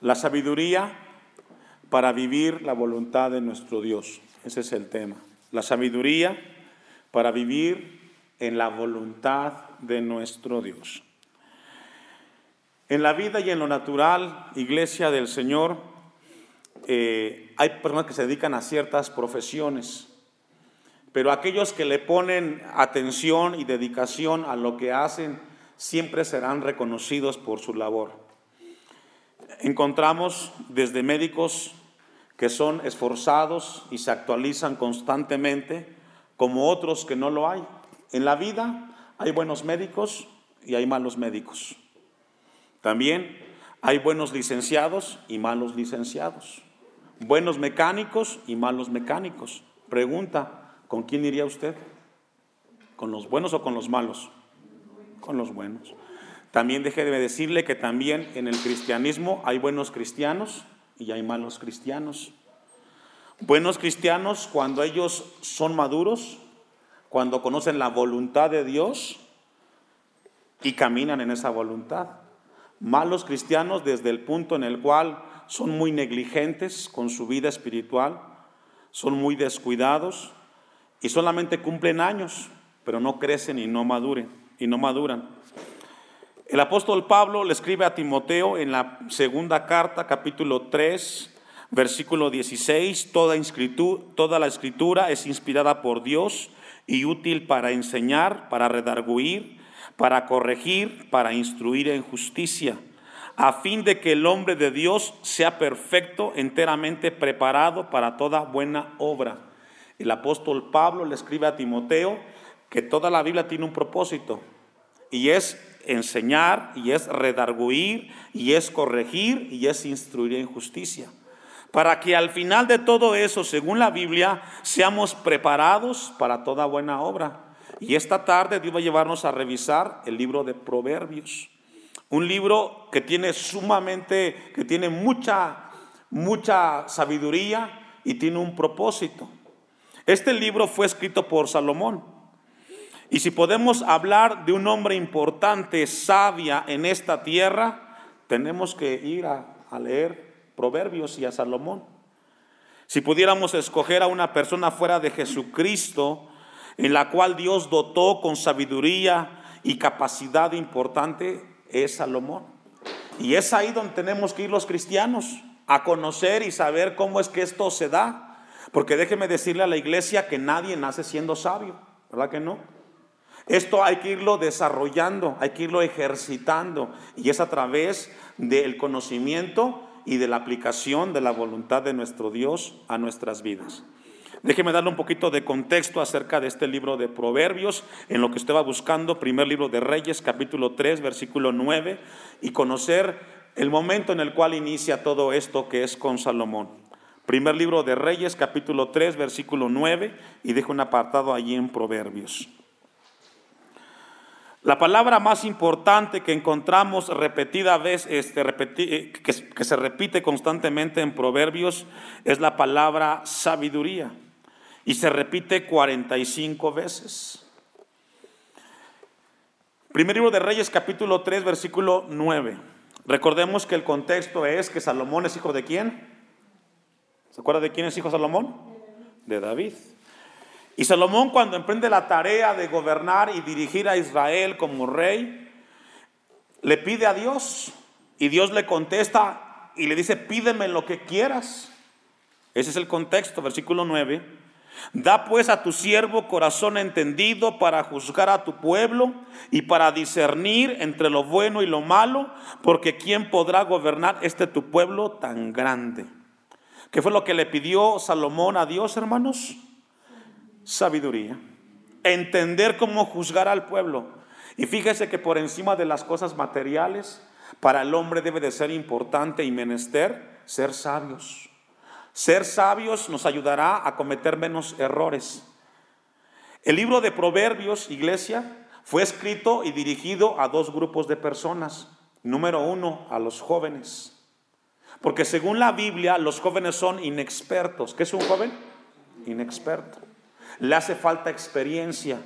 La sabiduría para vivir la voluntad de nuestro Dios. Ese es el tema. La sabiduría para vivir en la voluntad de nuestro Dios. En la vida y en lo natural, iglesia del Señor, eh, hay personas que se dedican a ciertas profesiones, pero aquellos que le ponen atención y dedicación a lo que hacen siempre serán reconocidos por su labor. Encontramos desde médicos que son esforzados y se actualizan constantemente, como otros que no lo hay. En la vida hay buenos médicos y hay malos médicos. También hay buenos licenciados y malos licenciados. Buenos mecánicos y malos mecánicos. Pregunta, ¿con quién iría usted? ¿Con los buenos o con los malos? Con los buenos. También déjeme decirle que también en el cristianismo hay buenos cristianos y hay malos cristianos. Buenos cristianos cuando ellos son maduros, cuando conocen la voluntad de Dios y caminan en esa voluntad. Malos cristianos desde el punto en el cual son muy negligentes con su vida espiritual, son muy descuidados y solamente cumplen años, pero no crecen y no maduren y no maduran. El apóstol Pablo le escribe a Timoteo en la segunda carta, capítulo 3, versículo 16, toda, toda la escritura es inspirada por Dios y útil para enseñar, para redarguir, para corregir, para instruir en justicia, a fin de que el hombre de Dios sea perfecto, enteramente preparado para toda buena obra. El apóstol Pablo le escribe a Timoteo que toda la Biblia tiene un propósito y es enseñar y es redarguir y es corregir y es instruir en justicia. Para que al final de todo eso, según la Biblia, seamos preparados para toda buena obra. Y esta tarde Dios va a llevarnos a revisar el libro de Proverbios. Un libro que tiene sumamente, que tiene mucha, mucha sabiduría y tiene un propósito. Este libro fue escrito por Salomón. Y si podemos hablar de un hombre importante, sabia en esta tierra, tenemos que ir a, a leer Proverbios y a Salomón. Si pudiéramos escoger a una persona fuera de Jesucristo, en la cual Dios dotó con sabiduría y capacidad importante, es Salomón. Y es ahí donde tenemos que ir los cristianos, a conocer y saber cómo es que esto se da. Porque déjeme decirle a la iglesia que nadie nace siendo sabio, ¿verdad que no? Esto hay que irlo desarrollando, hay que irlo ejercitando y es a través del conocimiento y de la aplicación de la voluntad de nuestro Dios a nuestras vidas. Déjeme darle un poquito de contexto acerca de este libro de Proverbios, en lo que usted va buscando, primer libro de Reyes, capítulo 3, versículo 9, y conocer el momento en el cual inicia todo esto que es con Salomón. Primer libro de Reyes, capítulo 3, versículo 9, y dejo un apartado allí en Proverbios. La palabra más importante que encontramos repetida vez, este, eh, que, se repite constantemente en Proverbios es la palabra sabiduría y se repite 45 veces. Primer libro de Reyes capítulo 3 versículo 9. Recordemos que el contexto es que Salomón es hijo de quién? ¿Se acuerda de quién es hijo Salomón? De David. Y Salomón cuando emprende la tarea de gobernar y dirigir a Israel como rey, le pide a Dios y Dios le contesta y le dice, pídeme lo que quieras. Ese es el contexto, versículo 9. Da pues a tu siervo corazón entendido para juzgar a tu pueblo y para discernir entre lo bueno y lo malo, porque ¿quién podrá gobernar este tu pueblo tan grande? ¿Qué fue lo que le pidió Salomón a Dios, hermanos? Sabiduría, entender cómo juzgar al pueblo. Y fíjese que por encima de las cosas materiales, para el hombre debe de ser importante y menester ser sabios. Ser sabios nos ayudará a cometer menos errores. El libro de Proverbios, iglesia, fue escrito y dirigido a dos grupos de personas. Número uno, a los jóvenes. Porque según la Biblia, los jóvenes son inexpertos. ¿Qué es un joven? Inexperto le hace falta experiencia.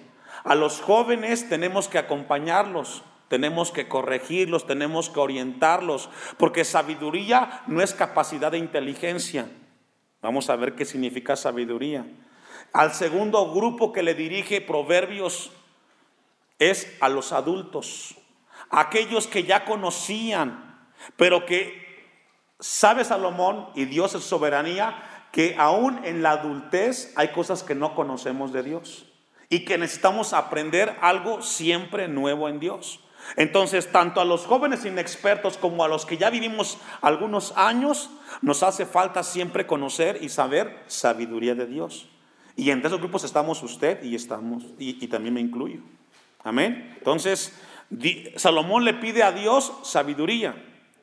A los jóvenes tenemos que acompañarlos, tenemos que corregirlos, tenemos que orientarlos, porque sabiduría no es capacidad de inteligencia. Vamos a ver qué significa sabiduría. Al segundo grupo que le dirige Proverbios es a los adultos, aquellos que ya conocían, pero que sabe Salomón y Dios es soberanía, que aún en la adultez hay cosas que no conocemos de Dios y que necesitamos aprender algo siempre nuevo en Dios. Entonces, tanto a los jóvenes inexpertos como a los que ya vivimos algunos años, nos hace falta siempre conocer y saber sabiduría de Dios. Y entre esos grupos estamos usted y estamos, y, también me incluyo. Amén. Entonces, Salomón le pide a Dios sabiduría.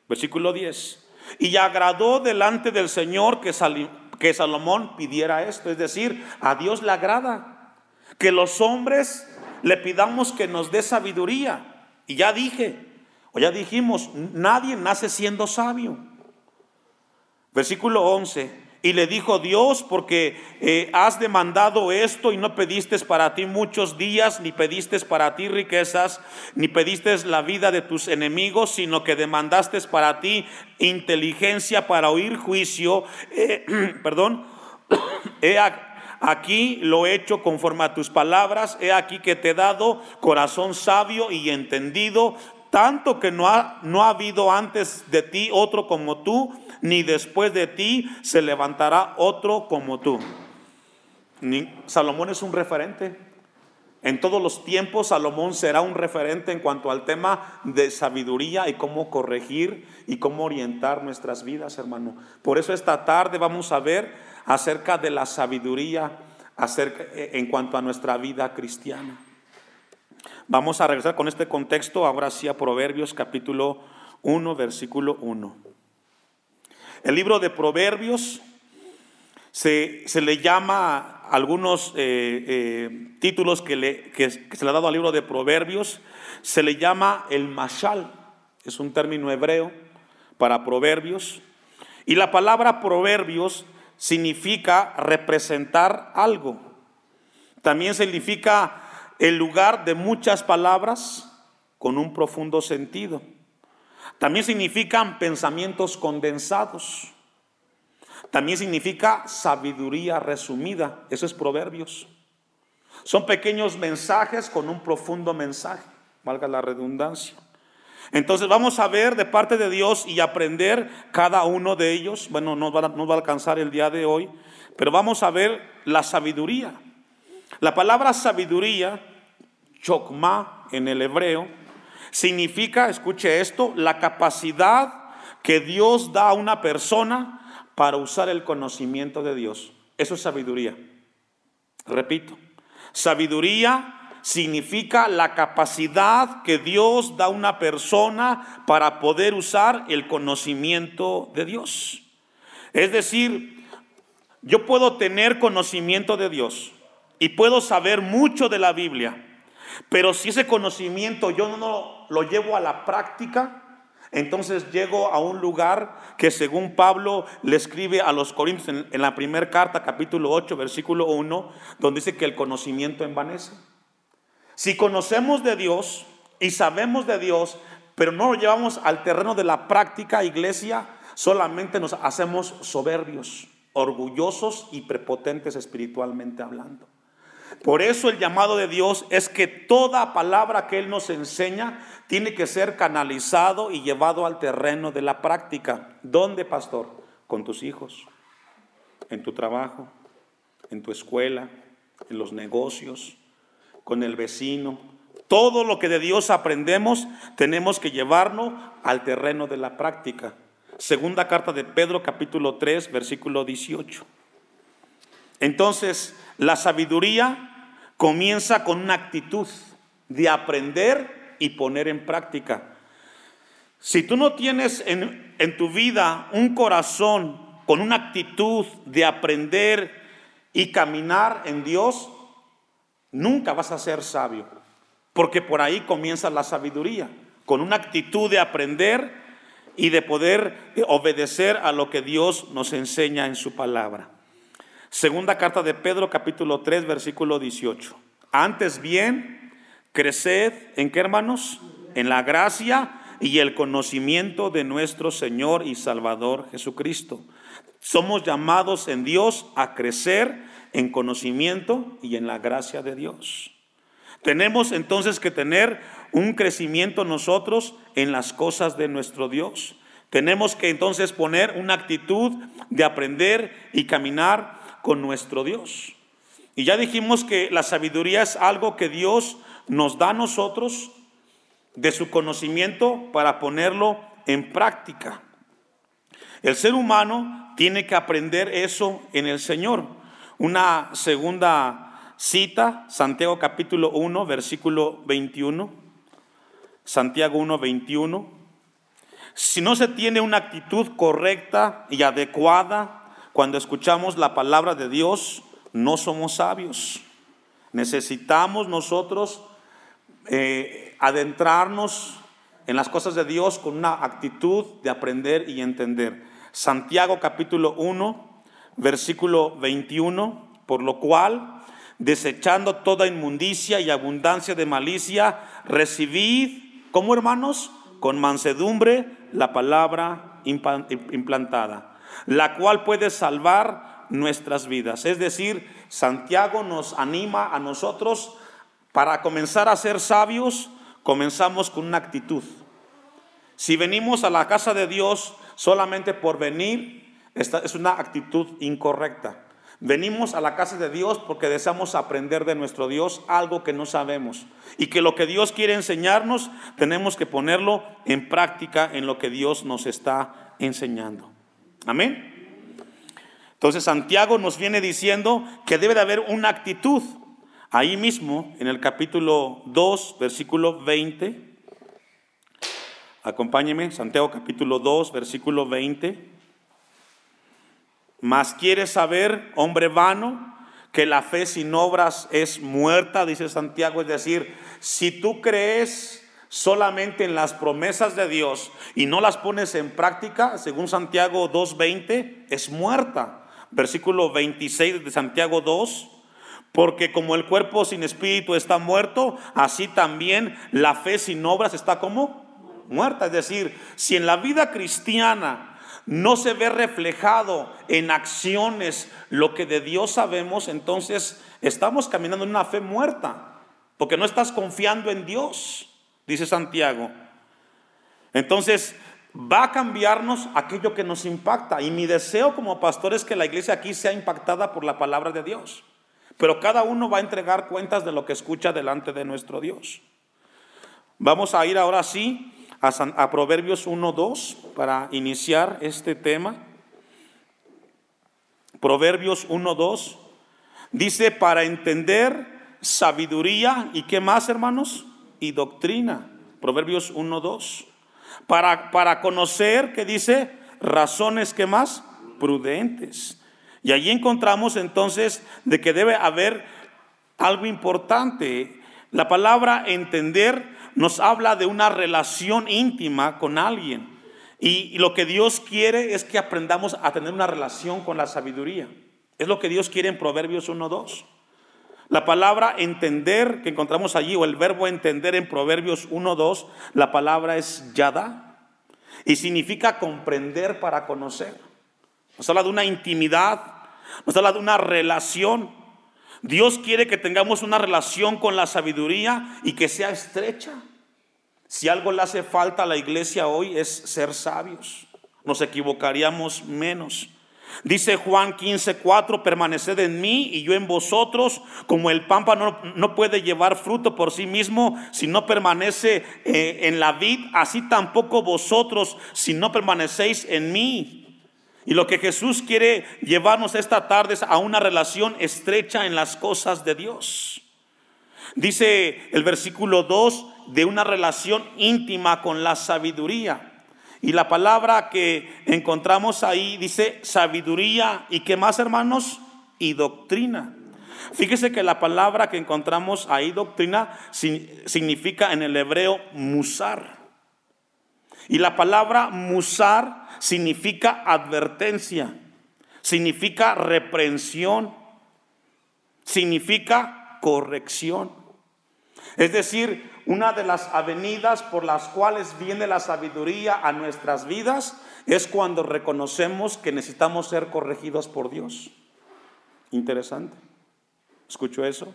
Versículo 10. Y agradó delante del Señor que, que Salomón pidiera esto. Es decir, a Dios le agrada que los hombres le pidamos que nos dé sabiduría. Y ya dije, o ya dijimos, nadie nace siendo sabio. Versículo 11. Y le dijo Dios, porque eh, has demandado esto y no pediste para ti muchos días, ni pediste para ti riquezas, ni pediste la vida de tus enemigos, sino que demandaste para ti inteligencia para oír juicio. Eh, perdón, he aquí lo he hecho conforme a tus palabras, he aquí que te he dado corazón sabio y entendido, tanto que no ha, no ha habido antes de ti otro como tú ni después de ti se levantará otro como tú. Salomón es un referente. En todos los tiempos Salomón será un referente en cuanto al tema de sabiduría y cómo corregir y cómo orientar nuestras vidas, hermano. Por eso esta tarde vamos a ver acerca de la sabiduría eh, en cuanto a nuestra vida cristiana. Vamos a regresar con este contexto ahora sí a Proverbios capítulo 1, versículo 1. El libro de Proverbios se, le llama algunos eh, eh, títulos que, le, se le ha dado al libro de Proverbios, se le llama el mashal, es un término hebreo para proverbios, y la palabra proverbios significa representar algo. También significa el lugar de muchas palabras con un profundo sentido. También significan pensamientos condensados. También significa sabiduría resumida. Eso es proverbios. Son pequeños mensajes con un profundo mensaje, valga la redundancia. Entonces vamos a ver de parte de Dios y aprender cada uno de ellos. Bueno, no va, a alcanzar el día de hoy, pero vamos a ver la sabiduría. La palabra sabiduría, chokma en el hebreo, Significa, escuche esto, la capacidad que Dios da a una persona para usar el conocimiento de Dios. Eso es sabiduría. Repito, sabiduría significa la capacidad que Dios da a una persona para poder usar el conocimiento de Dios. Es decir, yo puedo tener conocimiento de Dios y puedo saber mucho de la Biblia, pero si ese conocimiento yo no lo llevo a la práctica, entonces llego a un lugar que según Pablo le escribe a los Corintios en, la primera carta, capítulo 8, versículo 1, donde dice que el conocimiento envanece. Si conocemos de Dios y sabemos de Dios, pero no lo llevamos al terreno de la práctica, iglesia, solamente nos hacemos soberbios, orgullosos y prepotentes espiritualmente hablando. Por eso el llamado de Dios es que toda palabra que Él nos enseña tiene que ser canalizado y llevado al terreno de la práctica. ¿Dónde, pastor? Con tus hijos, en tu trabajo, en tu escuela, en los negocios, con el vecino. Todo lo que de Dios aprendemos tenemos que llevarlo al terreno de la práctica. Segunda carta de Pedro capítulo 3 versículo 18. Entonces, la sabiduría comienza con una actitud de aprender y poner en práctica. Si tú no tienes en, en, tu vida un corazón con una actitud de aprender y caminar en Dios, nunca vas a ser sabio, porque por ahí comienza la sabiduría, con una actitud de aprender y de poder obedecer a lo que Dios nos enseña en su palabra. Segunda carta de Pedro capítulo 3 versículo 18. Antes bien, creced en qué hermanos? en la gracia y el conocimiento de nuestro Señor y Salvador Jesucristo. Somos llamados en Dios a crecer en conocimiento y en la gracia de Dios. Tenemos entonces que tener un crecimiento nosotros en las cosas de nuestro Dios. Tenemos que entonces poner una actitud de aprender y caminar con nuestro Dios. Y ya dijimos que la sabiduría es algo que Dios nos da a nosotros de su conocimiento para ponerlo en práctica. El ser humano tiene que aprender eso en el Señor. Una segunda cita, Santiago capítulo 1, versículo 21. Santiago 1, 21. Si no se tiene una actitud correcta y adecuada cuando escuchamos la palabra de Dios, no somos sabios. Necesitamos nosotros eh, adentrarnos en las cosas de Dios con una actitud de aprender y entender. Santiago capítulo 1, versículo 21, por lo cual, desechando toda inmundicia y abundancia de malicia, recibid, como hermanos, con mansedumbre la palabra implantada, la cual puede salvar nuestras vidas. Es decir, Santiago nos anima a nosotros para comenzar a ser sabios, comenzamos con una actitud. Si venimos a la casa de Dios solamente por venir, esta es una actitud incorrecta. Venimos a la casa de Dios porque deseamos aprender de nuestro Dios algo que no sabemos. Y que lo que Dios quiere enseñarnos, tenemos que ponerlo en práctica en lo que Dios nos está enseñando. Amén. Entonces Santiago nos viene diciendo que debe de haber una actitud. Ahí mismo, en el capítulo 2, versículo 20. Acompáñeme, Santiago capítulo 2, versículo 20. Mas quieres saber, hombre vano, que la fe sin obras es muerta, dice Santiago. Es decir, si tú crees solamente en las promesas de Dios y no las pones en práctica, según Santiago 2.20, es muerta. Versículo 26 de Santiago 2. Porque como el cuerpo sin espíritu está muerto, así también la fe sin obras está como muerta. Es decir, si en la vida cristiana no se ve reflejado en acciones lo que de Dios sabemos, entonces estamos caminando en una fe muerta, porque no estás confiando en Dios, dice Santiago. Entonces, va a cambiarnos aquello que nos impacta. Y mi deseo como pastor es que la iglesia aquí sea impactada por la palabra de Dios. Pero cada uno va a entregar cuentas de lo que escucha delante de nuestro Dios. Vamos a ir ahora sí a, Proverbios 1.2 para iniciar este tema. Proverbios 1.2 dice para entender sabiduría y qué más hermanos y doctrina. Proverbios 1.2 para, para conocer que dice razones que más prudentes. Y allí encontramos entonces de que debe haber algo importante. La palabra entender nos habla de una relación íntima con alguien. Y, lo que Dios quiere es que aprendamos a tener una relación con la sabiduría. Es lo que Dios quiere en Proverbios 1.2. La palabra entender que encontramos allí, o el verbo entender en Proverbios 1.2, la palabra es yada. Y significa comprender para conocer. Nos habla de una intimidad, nos habla de una relación. Dios quiere que tengamos una relación con la sabiduría y que sea estrecha. Si algo le hace falta a la iglesia hoy es ser sabios. Nos equivocaríamos menos. Dice Juan 15:4, permaneced en mí y yo en vosotros, como el pámpano no, puede llevar fruto por sí mismo si no permanece eh, en la vid, así tampoco vosotros si no permanecéis en mí. Y lo que Jesús quiere llevarnos esta tarde es a una relación estrecha en las cosas de Dios. Dice el versículo 2 de una relación íntima con la sabiduría. Y la palabra que encontramos ahí dice sabiduría y qué más hermanos y doctrina. Fíjese que la palabra que encontramos ahí, doctrina, significa en el hebreo musar. Y la palabra musar significa advertencia, significa reprensión, significa corrección. Es decir, una de las avenidas por las cuales viene la sabiduría a nuestras vidas es cuando reconocemos que necesitamos ser corregidos por Dios. Interesante. ¿Escucho eso?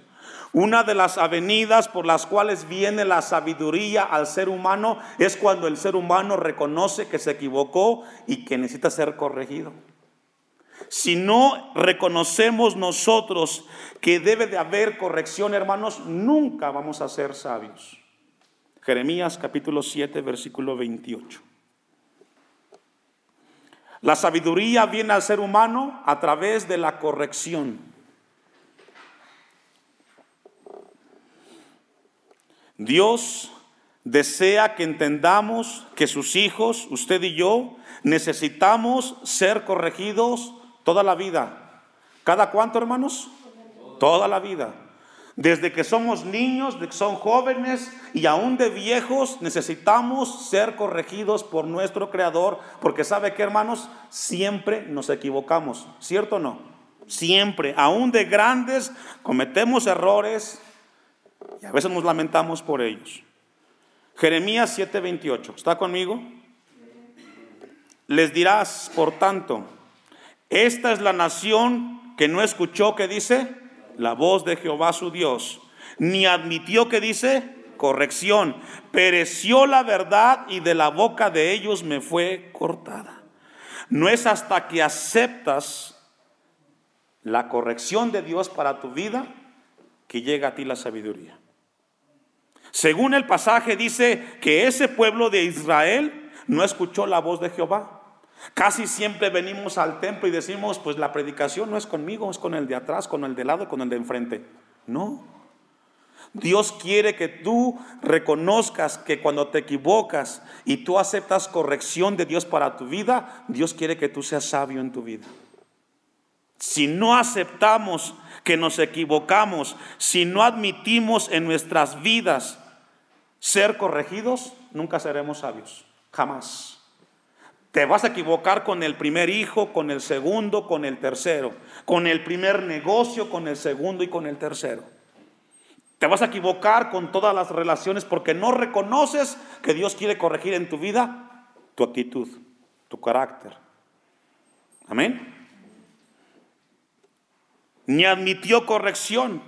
Una de las avenidas por las cuales viene la sabiduría al ser humano es cuando el ser humano reconoce que se equivocó y que necesita ser corregido. Si no reconocemos nosotros que debe de haber corrección, hermanos, nunca vamos a ser sabios. Jeremías capítulo 7, versículo 28. La sabiduría viene al ser humano a través de la corrección. Dios desea que entendamos que sus hijos, usted y yo, necesitamos ser corregidos toda la vida. ¿Cada cuánto, hermanos? Toda la vida. Desde que somos niños, de que son jóvenes y aún de viejos, necesitamos ser corregidos por nuestro Creador, porque sabe que, hermanos, siempre nos equivocamos, ¿cierto o no? Siempre, aún de grandes, cometemos errores y a veces nos lamentamos por ellos. Jeremías 7:28, ¿está conmigo? Les dirás, por tanto, esta es la nación que no escuchó que dice la voz de Jehová su Dios, ni admitió que dice corrección. Pereció la verdad y de la boca de ellos me fue cortada. No es hasta que aceptas la corrección de Dios para tu vida que llega a ti la sabiduría. Según el pasaje dice que ese pueblo de Israel no escuchó la voz de Jehová. Casi siempre venimos al templo y decimos, pues la predicación no es conmigo, es con el de atrás, con el de lado, con el de enfrente. No. Dios quiere que tú reconozcas que cuando te equivocas y tú aceptas corrección de Dios para tu vida, Dios quiere que tú seas sabio en tu vida. Si no aceptamos que nos equivocamos, si no admitimos en nuestras vidas ser corregidos, nunca seremos sabios. Jamás. Te vas a equivocar con el primer hijo, con el segundo, con el tercero, con el primer negocio, con el segundo y con el tercero. Te vas a equivocar con todas las relaciones porque no reconoces que Dios quiere corregir en tu vida tu actitud, tu carácter. Amén. Ni admitió corrección.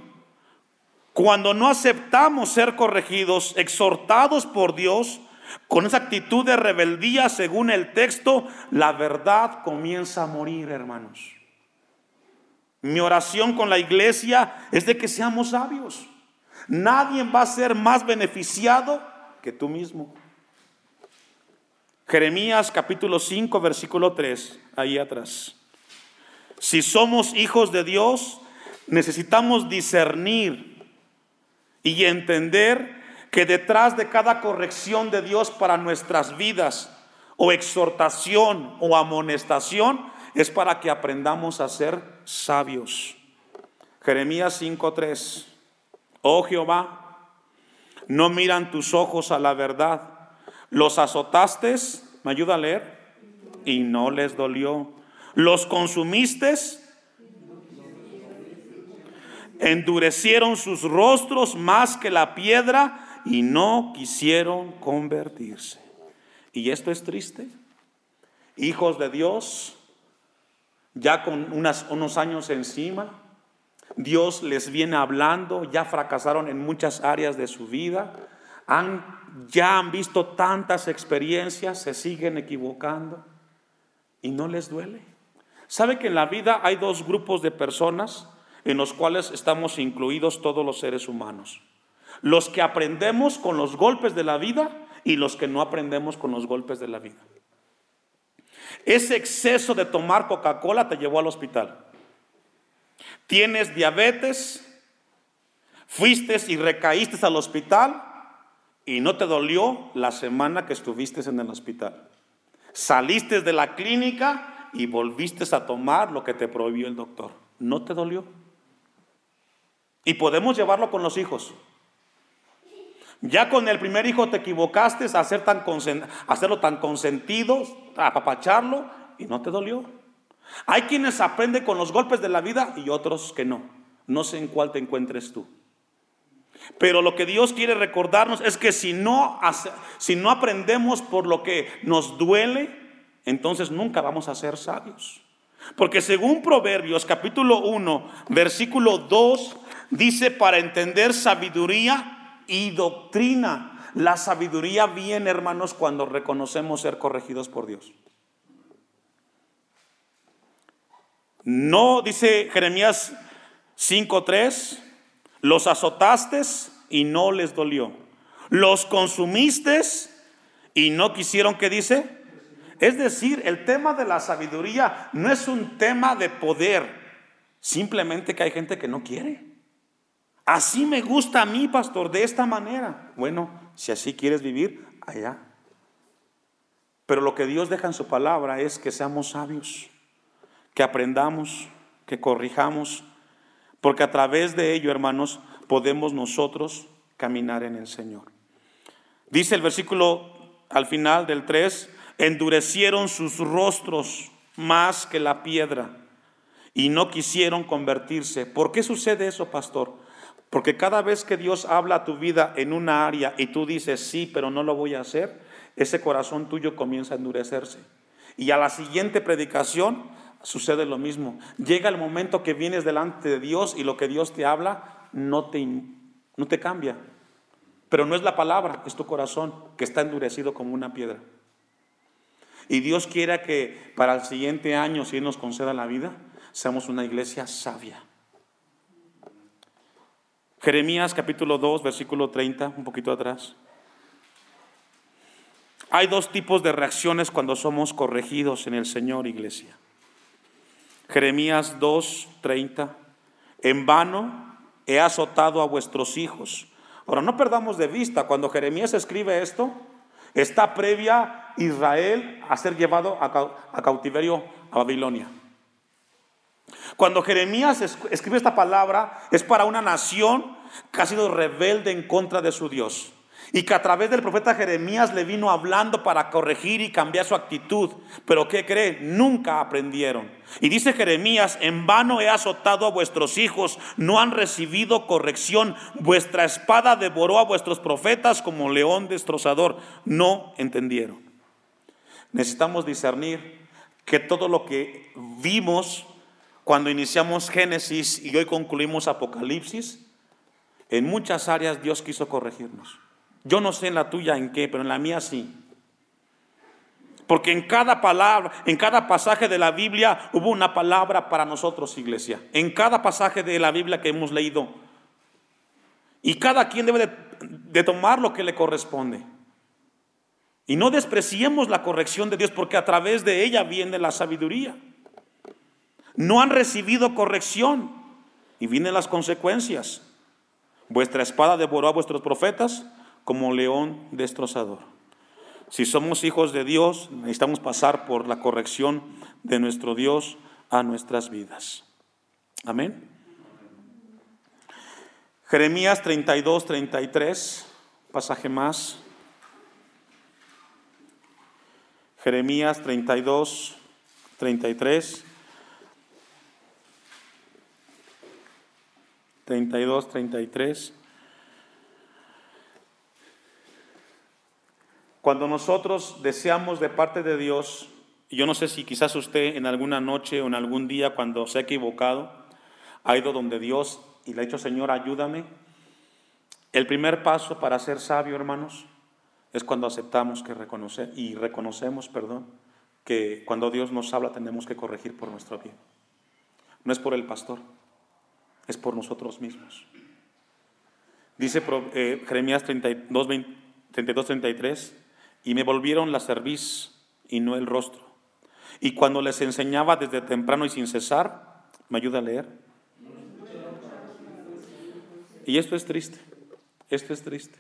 Cuando no aceptamos ser corregidos, exhortados por Dios, con esa actitud de rebeldía, según el texto, la verdad comienza a morir, hermanos. Mi oración con la iglesia es de que seamos sabios. Nadie va a ser más beneficiado que tú mismo. Jeremías capítulo 5, versículo 3, ahí atrás. Si somos hijos de Dios, necesitamos discernir y entender que detrás de cada corrección de Dios para nuestras vidas, o exhortación o amonestación, es para que aprendamos a ser sabios. Jeremías 5:3. Oh Jehová, no miran tus ojos a la verdad. Los azotaste, me ayuda a leer, y no les dolió. Los consumiste, endurecieron sus rostros más que la piedra y no quisieron convertirse. Y esto es triste. Hijos de Dios, ya con unos años encima, Dios les viene hablando, ya fracasaron en muchas áreas de su vida, han, ya han visto tantas experiencias, se siguen equivocando y no les duele. ¿Sabe que en la vida hay dos grupos de personas en los cuales estamos incluidos todos los seres humanos? Los que aprendemos con los golpes de la vida y los que no aprendemos con los golpes de la vida. Ese exceso de tomar Coca-Cola te llevó al hospital. Tienes diabetes, fuiste y recaíste al hospital y no te dolió la semana que estuviste en el hospital. Saliste de la clínica y volviste a tomar lo que te prohibió el doctor. ¿No te dolió? Y podemos llevarlo con los hijos. Ya con el primer hijo te equivocaste a hacer tan hacerlo tan consentido, a apapacharlo y no te dolió. Hay quienes aprenden con los golpes de la vida y otros que no. No sé en cuál te encuentres tú. Pero lo que Dios quiere recordarnos es que si no, si no aprendemos por lo que nos duele, entonces nunca vamos a ser sabios. Porque según Proverbios capítulo 1, versículo 2, dice para entender sabiduría y doctrina. La sabiduría viene, hermanos, cuando reconocemos ser corregidos por Dios. No, dice Jeremías 5.3, los azotaste y no les dolió. Los consumiste y no quisieron, ¿qué dice? Es decir, el tema de la sabiduría no es un tema de poder, simplemente que hay gente que no quiere. Así me gusta a mí, pastor, de esta manera. Bueno, si así quieres vivir, allá. Pero lo que Dios deja en su palabra es que seamos sabios, que aprendamos, que corrijamos, porque a través de ello, hermanos, podemos nosotros caminar en el Señor. Dice el versículo al final del 3, endurecieron sus rostros más que la piedra y no quisieron convertirse. ¿Por qué sucede eso, pastor? Porque cada vez que Dios habla a tu vida en una área y tú dices sí, pero no lo voy a hacer, ese corazón tuyo comienza a endurecerse. Y a la siguiente predicación sucede lo mismo. Llega el momento que vienes delante de Dios y lo que Dios te habla no te, no te cambia. Pero no es la palabra, es tu corazón que está endurecido como una piedra. Y Dios quiera que para el siguiente año, si Él nos conceda la vida, seamos una iglesia sabia. Jeremías capítulo 2, versículo 30, un poquito atrás. Hay dos tipos de reacciones cuando somos corregidos en el Señor, iglesia. Jeremías 2, 30. En vano he azotado a vuestros hijos. Ahora, no perdamos de vista, cuando Jeremías escribe esto, está previa Israel a ser llevado a cautiverio a Babilonia. Cuando Jeremías escribe esta palabra es para una nación que ha sido rebelde en contra de su Dios y que a través del profeta Jeremías le vino hablando para corregir y cambiar su actitud. Pero ¿qué cree? Nunca aprendieron. Y dice Jeremías, en vano he azotado a vuestros hijos, no han recibido corrección, vuestra espada devoró a vuestros profetas como león destrozador, no entendieron. Necesitamos discernir que todo lo que vimos cuando iniciamos Génesis y hoy concluimos Apocalipsis, en muchas áreas Dios quiso corregirnos. Yo no sé en la tuya en qué, pero en la mía sí. Porque en cada palabra, en cada pasaje de la Biblia hubo una palabra para nosotros, iglesia. En cada pasaje de la Biblia que hemos leído. Y cada quien debe de, tomar lo que le corresponde. Y no despreciemos la corrección de Dios porque a través de ella viene la sabiduría. No han recibido corrección y vienen las consecuencias. Vuestra espada devoró a vuestros profetas como león destrozador. Si somos hijos de Dios, necesitamos pasar por la corrección de nuestro Dios a nuestras vidas. Amén. Jeremías 32, 33, pasaje más. Jeremías 32, 33. 32, 33. Cuando nosotros deseamos de parte de Dios, yo no sé si quizás usted en alguna noche o en algún día cuando se ha equivocado, ha ido donde Dios y le ha dicho, Señor, ayúdame. El primer paso para ser sabio, hermanos, es cuando aceptamos que reconocer y reconocemos, perdón, que cuando Dios nos habla tenemos que corregir por nuestro bien. No es por el pastor, es por nosotros mismos. Dice eh, Jeremías 32, 32, 33, y me volvieron la cerviz y no el rostro. Y cuando les enseñaba desde temprano y sin cesar, ¿me ayuda a leer? Y esto es triste, esto es triste.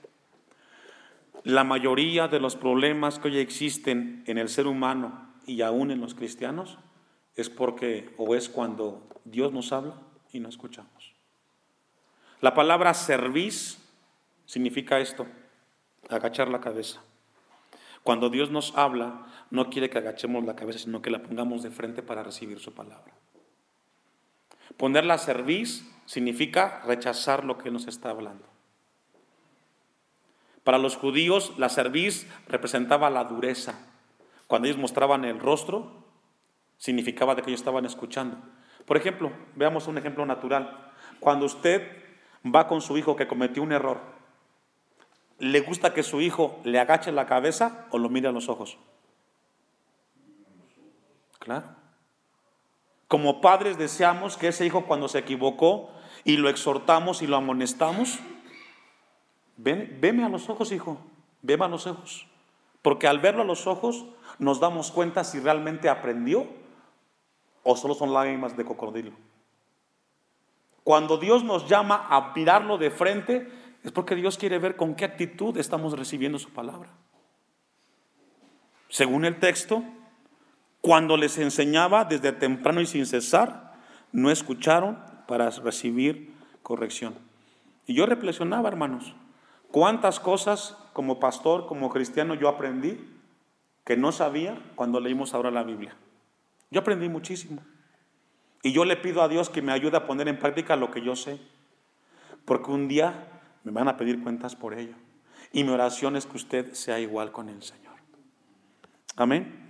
La mayoría de los problemas que hoy existen en el ser humano y aún en los cristianos es porque o es cuando Dios nos habla y no escuchamos. La palabra cerviz significa esto, agachar la cabeza. Cuando Dios nos habla, no quiere que agachemos la cabeza, sino que la pongamos de frente para recibir su palabra. Ponerla a servir significa rechazar lo que nos está hablando. Para los judíos la cerviz representaba la dureza. Cuando ellos mostraban el rostro, significaba de que ellos estaban escuchando. Por ejemplo, veamos un ejemplo natural. Cuando usted va con su hijo que cometió un error, ¿le gusta que su hijo le agache la cabeza o lo mire a los ojos? Claro. Como padres deseamos que ese hijo cuando se equivocó y lo exhortamos y lo amonestamos, ven, veme a los ojos, hijo, veme a los ojos. Porque al verlo a los ojos nos damos cuenta si realmente aprendió o solo son lágrimas de cocodrilo. Cuando Dios nos llama a mirarlo de frente, es porque Dios quiere ver con qué actitud estamos recibiendo su palabra. Según el texto, cuando les enseñaba desde temprano y sin cesar, no escucharon para recibir corrección. Y yo reflexionaba, hermanos, cuántas cosas como pastor, como cristiano, yo aprendí que no sabía cuando leímos ahora la Biblia. Yo aprendí muchísimo. Y yo le pido a Dios que me ayude a poner en práctica lo que yo sé. Porque un día me van a pedir cuentas por ello. Y mi oración es que usted sea igual con el Señor. Amén.